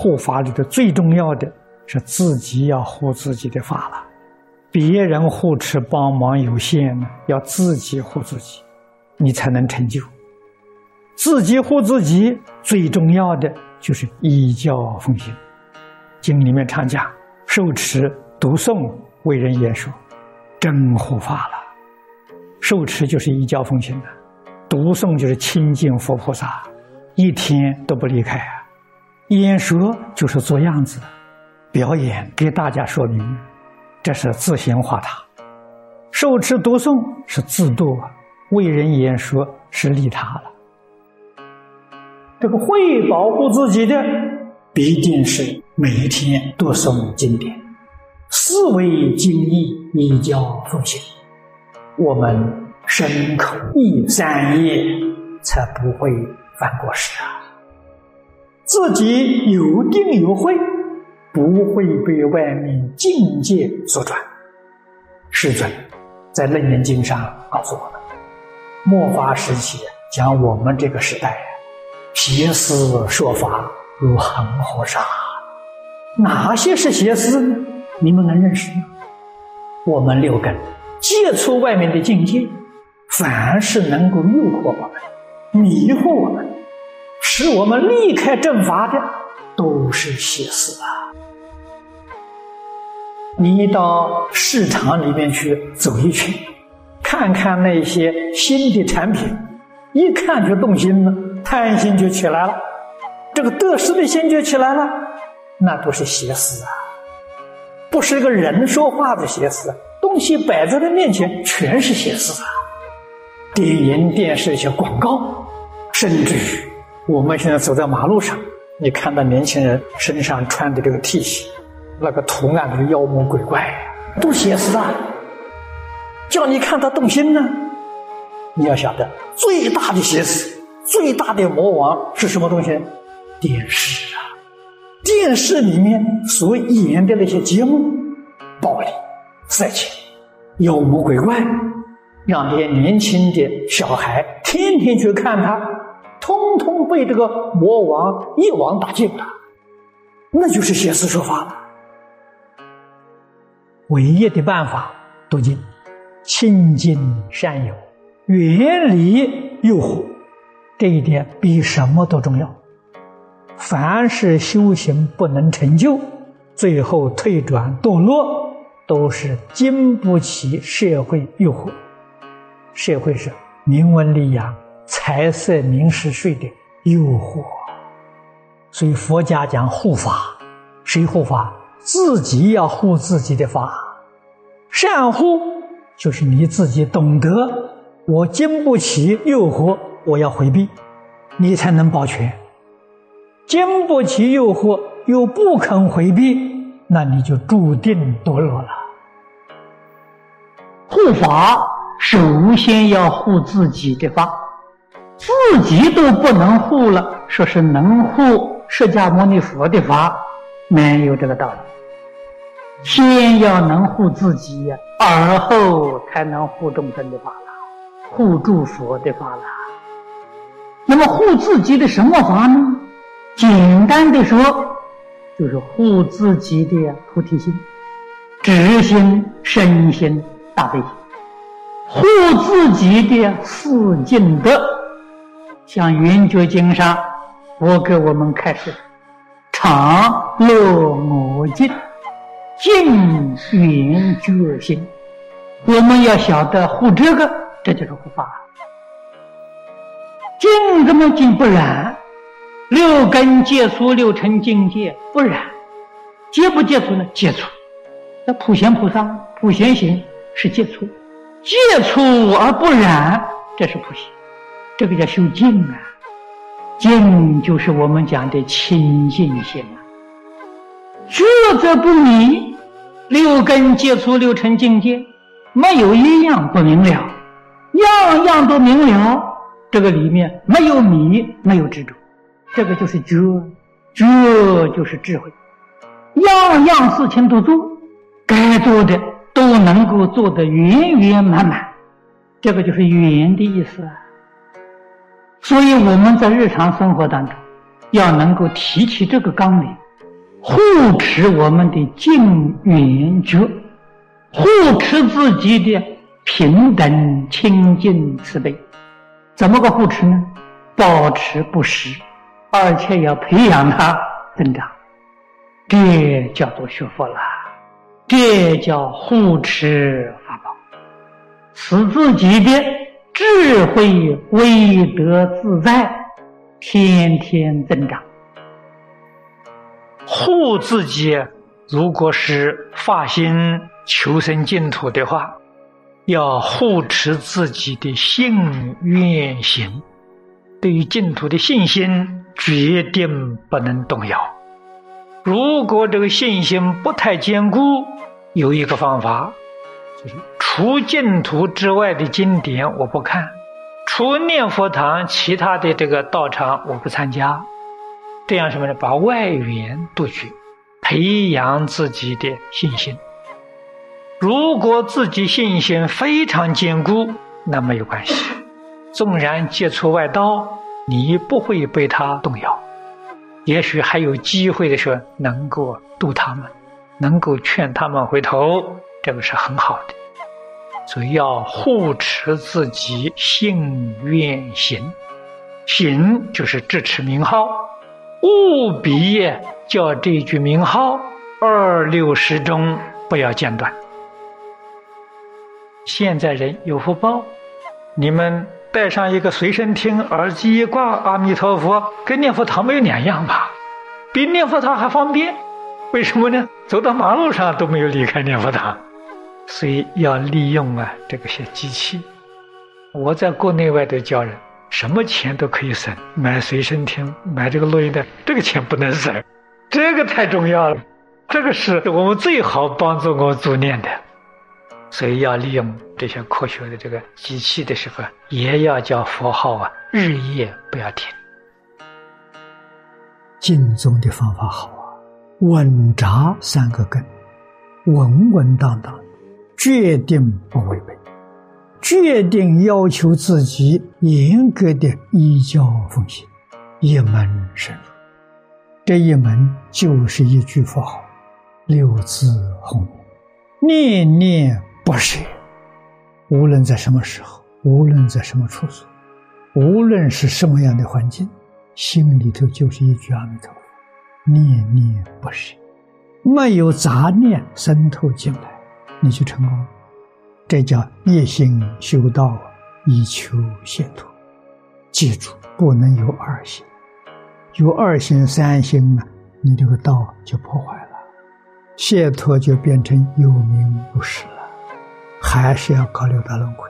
护法里的最重要的是自己要护自己的法了，别人护持帮忙有限呢，要自己护自己，你才能成就。自己护自己最重要的就是依教奉行。经里面常讲，受持、读诵、为人言说，真护法了。受持就是依教奉行的，读诵就是亲近佛菩萨，一天都不离开。演说就是做样子，表演给大家说明，这是自行化他；受持读诵是自度，为人演说是利他了。这个会保护自己的，必定是每一天读诵经典，思维经义，依教奉行。我们身口意三业，才不会犯过失啊。自己有定有慧，不会被外面境界所转。世尊在《楞严经》上告诉我们：末法时期讲我们这个时代，邪思说法如恒河沙。哪些是邪思呢？你们能认识吗？我们六根接触外面的境界，凡是能够诱惑我们、迷惑我们。使我们离开正法的，都是邪思啊！你到市场里面去走一圈，看看那些新的产品，一看就动心了，贪心就起来了，这个得失的心就起来了，那都是邪思啊！不是一个人说话的邪思，东西摆在他面前全是邪思啊！电影、电视一些广告，甚至于。我们现在走在马路上，你看到年轻人身上穿的这个 T 恤，那个图案都是妖魔鬼怪，都邪死啊！叫你看他动心呢。你要晓得，最大的邪死，最大的魔王是什么东西？电视啊！电视里面所演的那些节目，暴力、色情、妖魔鬼怪，让这些年轻的小孩天天去看他。通通被这个魔王一网打尽了，那就是邪思说法了。唯一的办法，读经，亲近善友，远离诱惑，这一点比什么都重要。凡是修行不能成就，最后退转堕落，都是经不起社会诱惑。社会是名闻利养。财色名食睡的诱惑，所以佛家讲护法，谁护法？自己要护自己的法。善护就是你自己懂得，我经不起诱惑，我要回避，你才能保全。经不起诱惑又不肯回避，那你就注定堕落了。护法首先要护自己的法。自己都不能护了，说是能护释迦牟尼佛的法，没有这个道理。先要能护自己，而后才能护众生的法了，护住佛的法了。那么护自己的什么法呢？简单的说，就是护自己的菩提心、直心、身心、大悲，护自己的四净德。像《圆觉经》上，我给我们开示：常乐我净，净圆觉心。我们要晓得护这个，这就是护法。净怎么净不染？六根接触六尘境界不染，接不接触呢？接触。那普贤菩萨普贤行是接触，接触而不染，这是普贤。这个叫修净啊，净就是我们讲的清净心啊。觉则不迷，六根接触六尘境界，没有一样不明了，样样都明了。这个里面没有迷，没有执着，这个就是觉，觉就是智慧。样样事情都做，该做的都能够做得圆圆满满，这个就是圆的意思啊。所以我们在日常生活当中，要能够提起这个纲领，护持我们的净圆觉，护持自己的平等清净慈悲。怎么个护持呢？保持不失，而且要培养它增长。这叫做学佛啦，这叫护持法宝，使自己的智慧威德自在，天天增长。护自己，如果是发心求生净土的话，要护持自己的信愿行，对于净土的信心，决定不能动摇。如果这个信心不太坚固，有一个方法，就是除净土之外的经典我不看，除念佛堂其他的这个道场我不参加，这样什么呢？把外缘杜绝，培养自己的信心。如果自己信心非常坚固，那没有关系，纵然接触外道，你不会被他动摇。也许还有机会的时候，能够度他们，能够劝他们回头，这个是很好的。所以要护持自己信愿行，行就是支持名号，务必叫这句名号二六十中不要间断。现在人有福报，你们。带上一个随身听，耳机一挂，阿弥陀佛，跟念佛堂没有两样吧？比念佛堂还方便。为什么呢？走到马路上都没有离开念佛堂，所以要利用啊这个些机器。我在国内外都教人，什么钱都可以省，买随身听，买这个录音带，这个钱不能省，这个太重要了，这个是我们最好帮助我助念的。所以要利用这些科学的这个机器的时候，也要叫佛号啊，日夜不要停。静宗的方法好啊，稳扎三个根，稳稳当当，决定不违背，决定要求自己严格的依教奉行，一门深入。这一门就是一句佛号，六字红念念。不舍，无论在什么时候，无论在什么处所，无论是什么样的环境，心里头就是一句阿弥陀佛，念念不舍，没有杂念渗透进来，你就成功。这叫一心修道，以求解脱。记住，不能有二心，有二心、三心呢，你这个道就破坏了，解脱就变成有名无实了。还是要搞六道轮回。